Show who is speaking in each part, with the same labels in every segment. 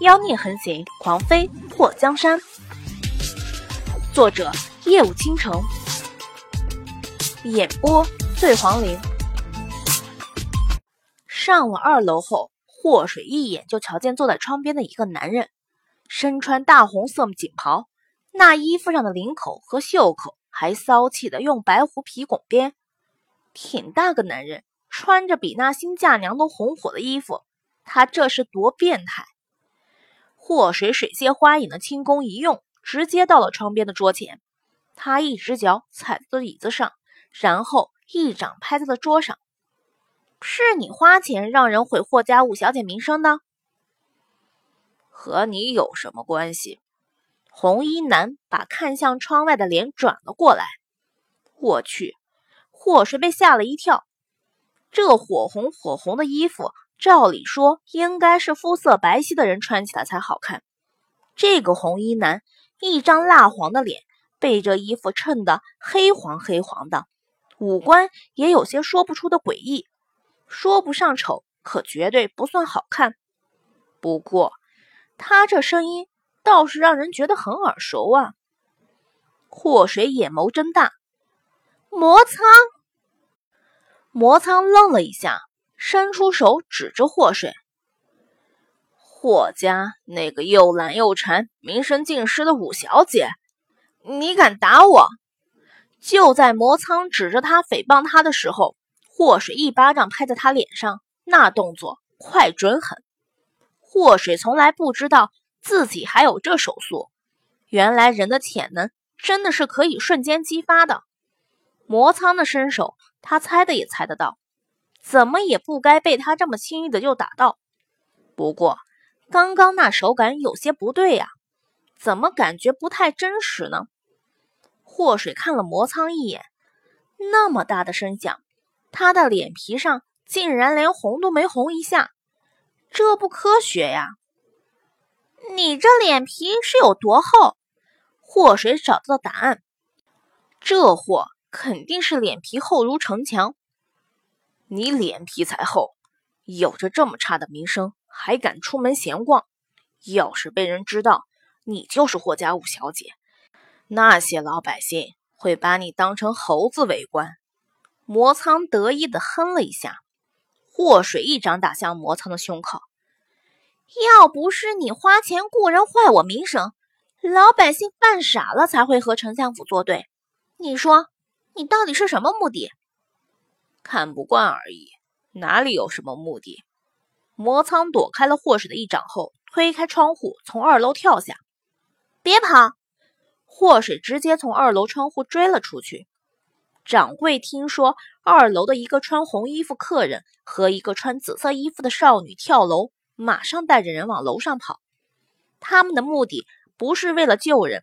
Speaker 1: 妖孽横行，狂飞破江山。作者：夜舞倾城，演播：醉黄林。上了二楼后，祸水一眼就瞧见坐在窗边的一个男人，身穿大红色锦袍，那衣服上的领口和袖口还骚气的用白狐皮拱边，挺大个男人，穿着比那新嫁娘都红火的衣服，他这是多变态！祸水水泄花影的轻功一用，直接到了窗边的桌前。他一只脚踩在椅子上，然后一掌拍在了桌上。是你花钱让人毁霍家五小姐名声的？
Speaker 2: 和你有什么关系？红衣男把看向窗外的脸转了过来。
Speaker 1: 我去！祸水被吓了一跳。这火红火红的衣服。照理说，应该是肤色白皙的人穿起来才好看。这个红衣男，一张蜡黄的脸，被这衣服衬得黑黄黑黄的，五官也有些说不出的诡异。说不上丑，可绝对不算好看。不过，他这声音倒是让人觉得很耳熟啊！祸水眼眸睁大，魔苍。魔苍愣了一下。伸出手指着祸水，
Speaker 2: 霍家那个又懒又馋、名声尽失的五小姐，你敢打我？
Speaker 1: 就在魔苍指着他诽谤他的时候，祸水一巴掌拍在他脸上，那动作快准狠。祸水从来不知道自己还有这手速，原来人的潜能真的是可以瞬间激发的。魔苍的身手，他猜的也猜得到。怎么也不该被他这么轻易的就打到。不过，刚刚那手感有些不对呀，怎么感觉不太真实呢？祸水看了魔苍一眼，那么大的声响，他的脸皮上竟然连红都没红一下，这不科学呀！你这脸皮是有多厚？祸水找到答案，这货肯定是脸皮厚如城墙。
Speaker 2: 你脸皮才厚，有着这么差的名声，还敢出门闲逛？要是被人知道你就是霍家五小姐，那些老百姓会把你当成猴子围观。
Speaker 1: 魔苍得意的哼了一下，祸水一掌打向魔苍的胸口。要不是你花钱雇人坏我名声，老百姓犯傻了才会和丞相府作对。你说，你到底是什么目的？
Speaker 2: 看不惯而已，哪里有什么目的？魔苍躲开了祸水的一掌后，推开窗户，从二楼跳下。
Speaker 1: 别跑！祸水直接从二楼窗户追了出去。掌柜听说二楼的一个穿红衣服客人和一个穿紫色衣服的少女跳楼，马上带着人往楼上跑。他们的目的不是为了救人，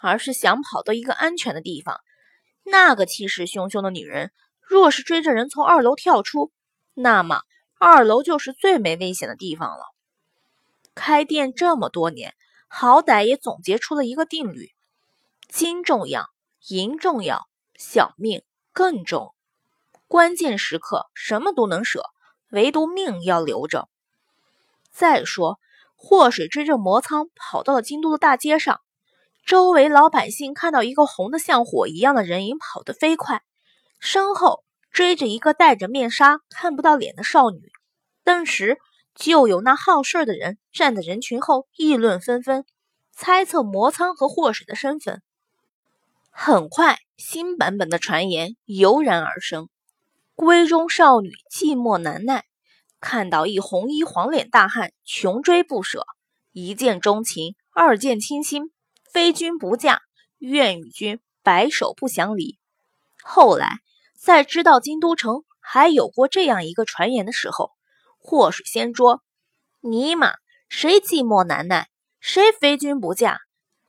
Speaker 1: 而是想跑到一个安全的地方。那个气势汹汹的女人。若是追着人从二楼跳出，那么二楼就是最没危险的地方了。开店这么多年，好歹也总结出了一个定律：金重要，银重要，小命更重。关键时刻什么都能舍，唯独命要留着。再说，祸水追着魔仓跑到了京都的大街上，周围老百姓看到一个红的像火一样的人影跑得飞快。身后追着一个戴着面纱、看不到脸的少女，顿时就有那好事的人站在人群后议论纷纷，猜测魔苍和祸水的身份。很快，新版本的传言油然而生：闺中少女寂寞难耐，看到一红衣黄脸大汉，穷追不舍，一见钟情，二见倾心，非君不嫁，愿与君白首不相离。后来。在知道京都城还有过这样一个传言的时候，祸水掀桌，尼玛，谁寂寞难耐，谁非君不嫁？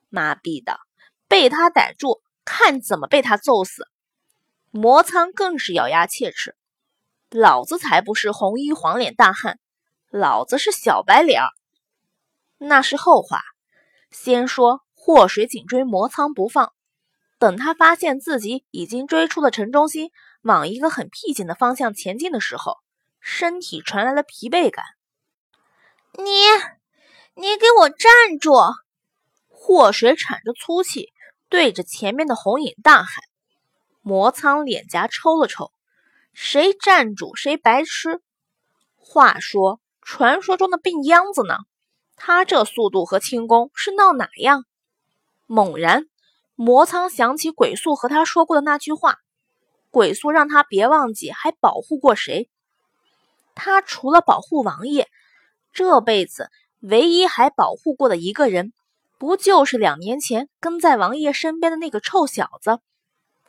Speaker 1: 妈逼的，被他逮住，看怎么被他揍死！魔苍更是咬牙切齿，老子才不是红衣黄脸大汉，老子是小白脸儿。那是后话，先说祸水紧追魔苍不放。等他发现自己已经追出了城中心，往一个很僻静的方向前进的时候，身体传来了疲惫感。你，你给我站住！
Speaker 2: 祸水喘着粗气，对着前面的红影大喊。魔苍脸颊抽了抽，谁站住谁白痴。话说，传说中的病秧子呢？他这速度和轻功是闹哪样？猛然，魔苍想起鬼宿和他说过的那句话：鬼宿让他别忘记还保护过谁。他除了保护王爷，这辈子唯一还保护过的一个人，不就是两年前跟在王爷身边的那个臭小子？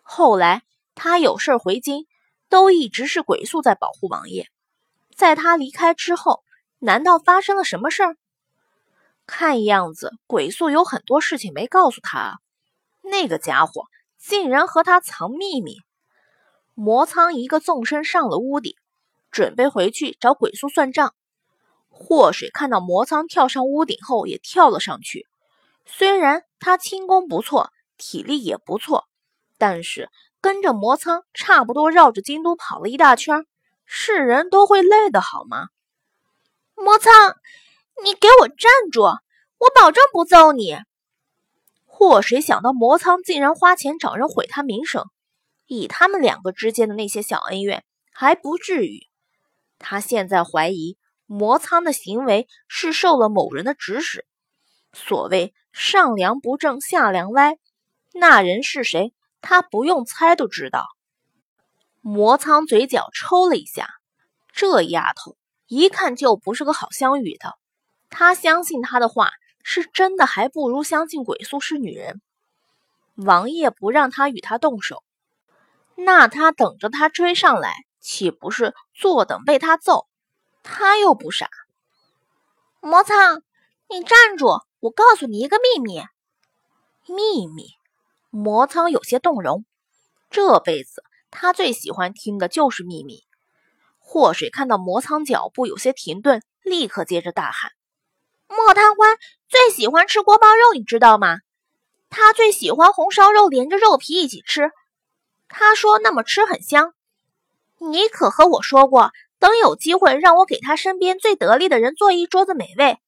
Speaker 2: 后来他有事回京，都一直是鬼宿在保护王爷。在他离开之后，难道发生了什么事儿？看样子鬼宿有很多事情没告诉他啊。那个家伙竟然和他藏秘密。魔苍一个纵身上了屋顶，准备回去找鬼宿算账。祸水看到魔苍跳上屋顶后，也跳了上去。虽然他轻功不错，体力也不错，但是跟着魔苍差不多绕着京都跑了一大圈，是人都会累的好吗？
Speaker 1: 魔苍，你给我站住！我保证不揍你。
Speaker 2: 祸谁想到魔苍竟然花钱找人毁他名声，以他们两个之间的那些小恩怨，还不至于。他现在怀疑魔苍的行为是受了某人的指使。所谓上梁不正下梁歪，那人是谁？他不用猜都知道。魔苍嘴角抽了一下，这丫头一看就不是个好相与的。他相信他的话。是真的，还不如相信鬼宿是女人。王爷不让他与他动手，那他等着他追上来，岂不是坐等被他揍？他又不傻。
Speaker 1: 魔苍，你站住！我告诉你一个秘密。
Speaker 2: 秘密？魔苍有些动容。这辈子他最喜欢听的就是秘密。祸水看到魔苍脚步有些停顿，立刻接着大喊。
Speaker 1: 莫贪欢最喜欢吃锅包肉，你知道吗？他最喜欢红烧肉连着肉皮一起吃，他说那么吃很香。你可和我说过，等有机会让我给他身边最得力的人做一桌子美味，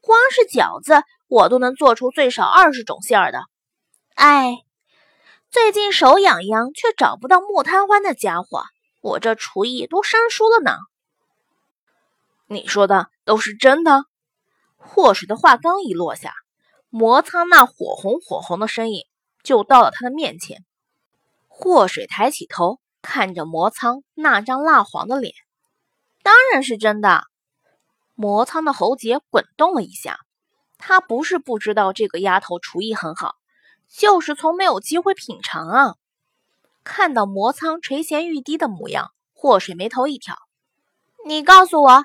Speaker 1: 光是饺子我都能做出最少二十种馅儿的。哎，最近手痒痒，却找不到莫贪欢那家伙，我这厨艺都生疏了呢。
Speaker 2: 你说的都是真的？祸水的话刚一落下，魔苍那火红火红的身影就到了他的面前。祸水抬起头，看着魔苍那张蜡黄的脸，当然是真的。魔苍的喉结滚动了一下，他不是不知道这个丫头厨艺很好，就是从没有机会品尝啊。看到魔苍垂涎欲滴的模样，祸水眉头一挑：“
Speaker 1: 你告诉我，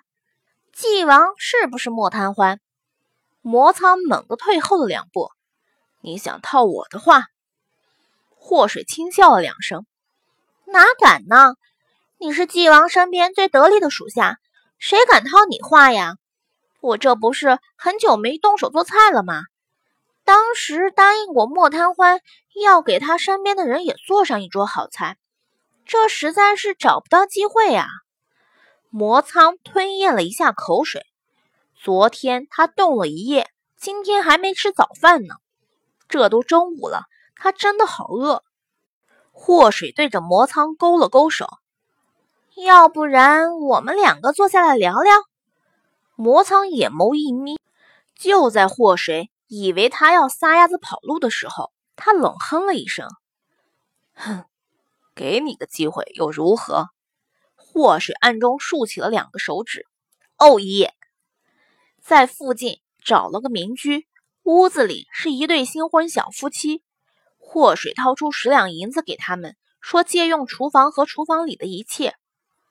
Speaker 1: 纪王是不是莫贪欢？”
Speaker 2: 魔苍猛地退后了两步，你想套我的话？祸水轻笑了两声，
Speaker 1: 哪敢呢？你是纪王身边最得力的属下，谁敢套你话呀？我这不是很久没动手做菜了吗？当时答应过莫贪欢，要给他身边的人也做上一桌好菜，这实在是找不到机会呀。
Speaker 2: 魔苍吞咽了一下口水。昨天他冻了一夜，今天还没吃早饭呢。这都中午了，他真的好饿。祸水对着魔苍勾了勾手，
Speaker 1: 要不然我们两个坐下来聊聊。
Speaker 2: 魔苍眼眸一眯，就在祸水以为他要撒丫子跑路的时候，他冷哼了一声：“哼，给你个机会又如何？”祸水暗中竖起了两个手指：“哦耶！”在附近找了个民居，屋子里是一对新婚小夫妻。祸水掏出十两银子给他们，说借用厨房和厨房里的一切。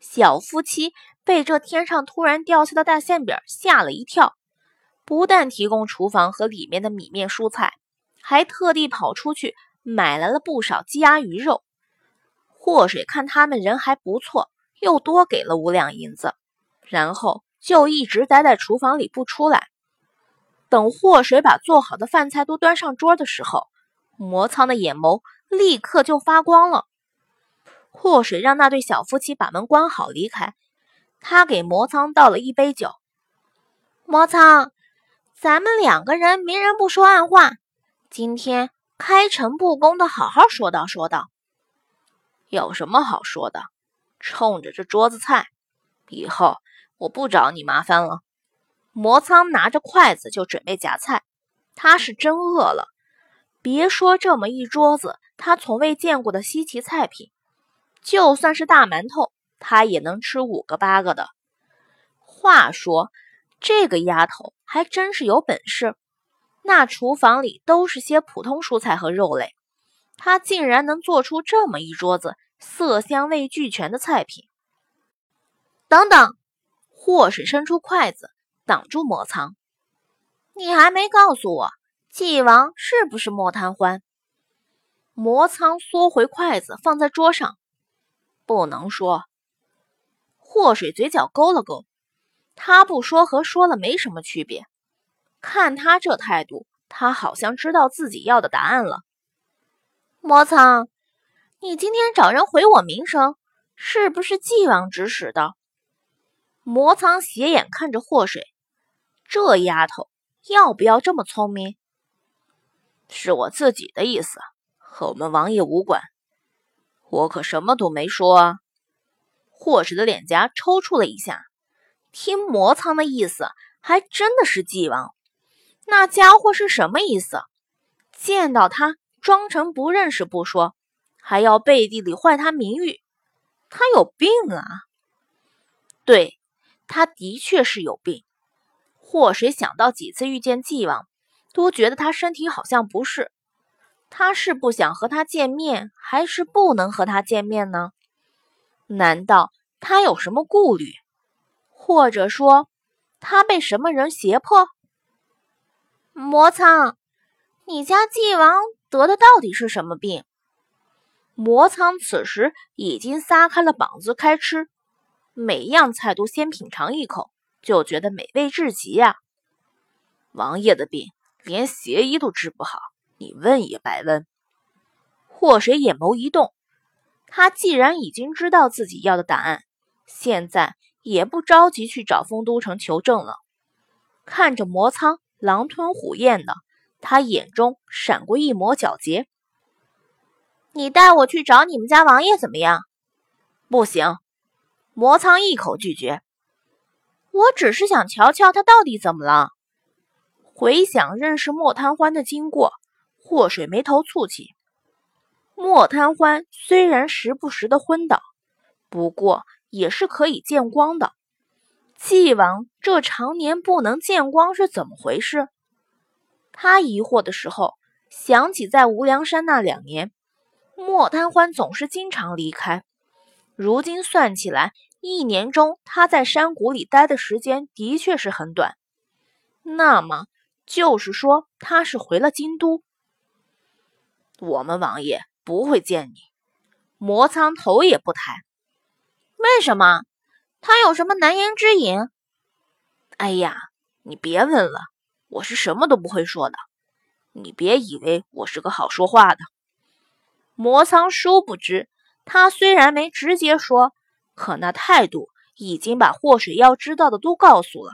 Speaker 2: 小夫妻被这天上突然掉下的大馅饼吓了一跳，不但提供厨房和里面的米面蔬菜，还特地跑出去买来了不少鸡鸭鱼肉。祸水看他们人还不错，又多给了五两银子，然后。就一直待在厨房里不出来，等祸水把做好的饭菜都端上桌的时候，魔苍的眼眸立刻就发光了。祸水让那对小夫妻把门关好离开，他给魔苍倒了一杯酒。
Speaker 1: 魔苍，咱们两个人明人不说暗话，今天开诚布公的好好说道说道。
Speaker 2: 有什么好说的？冲着这桌子菜，以后我不找你麻烦了。
Speaker 1: 魔苍拿着筷子就准备夹菜，他是真饿了。别说这么一桌子他从未见过的稀奇菜品，就算是大馒头，他也能吃五个八个的。话说，这个丫头还真是有本事。那厨房里都是些普通蔬菜和肉类，她竟然能做出这么一桌子色香味俱全的菜品。等等，祸水伸出筷子挡住魔苍，你还没告诉我，纪王是不是莫贪欢？魔苍缩回筷子，放在桌上，
Speaker 2: 不能说。
Speaker 1: 祸水嘴角勾了勾。他不说和说了没什么区别，看他这态度，他好像知道自己要的答案了。魔苍，你今天找人毁我名声，是不是纪王指使的？魔苍斜眼看着祸水，这丫头要不要这么聪明？
Speaker 2: 是我自己的意思，和我们王爷无关，我可什么都没说啊。
Speaker 1: 祸水的脸颊抽搐了一下。听魔苍的意思，还真的是纪王。那家伙是什么意思？见到他装成不认识不说，还要背地里坏他名誉，他有病啊！对，他的确是有病。祸水想到几次遇见纪王，都觉得他身体好像不是。他是不想和他见面，还是不能和他见面呢？难道他有什么顾虑？或者说，他被什么人胁迫？魔苍，你家纪王得的到底是什么病？魔苍此时已经撒开了膀子开吃，每样菜都先品尝一口，就觉得美味至极呀。
Speaker 2: 王爷的病连邪医都治不好，你问也白问。
Speaker 1: 祸水眼眸一动，他既然已经知道自己要的答案，现在。也不着急去找丰都城求证了。看着魔苍狼吞虎咽的，他眼中闪过一抹狡黠。你带我去找你们家王爷怎么样？
Speaker 2: 不行，
Speaker 1: 魔苍一口拒绝。我只是想瞧瞧他到底怎么了。回想认识莫贪欢的经过，祸水眉头蹙起。莫贪欢虽然时不时的昏倒，不过。也是可以见光的。纪王这常年不能见光是怎么回事？他疑惑的时候，想起在无量山那两年，莫贪欢总是经常离开。如今算起来，一年中他在山谷里待的时间的确是很短。那么就是说，他是回了京都。
Speaker 2: 我们王爷不会见你。
Speaker 1: 魔苍头也不抬。为什么？他有什么难言之隐？
Speaker 2: 哎呀，你别问了，我是什么都不会说的。你别以为我是个好说话的。
Speaker 1: 魔苍殊不知，他虽然没直接说，可那态度已经把祸水要知道的都告诉了。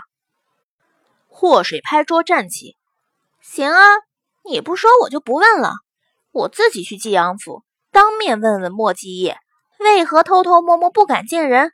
Speaker 1: 祸水拍桌站起：“行啊，你不说我就不问了，我自己去济阳府当面问问莫继业。”为何偷偷摸摸不敢见人？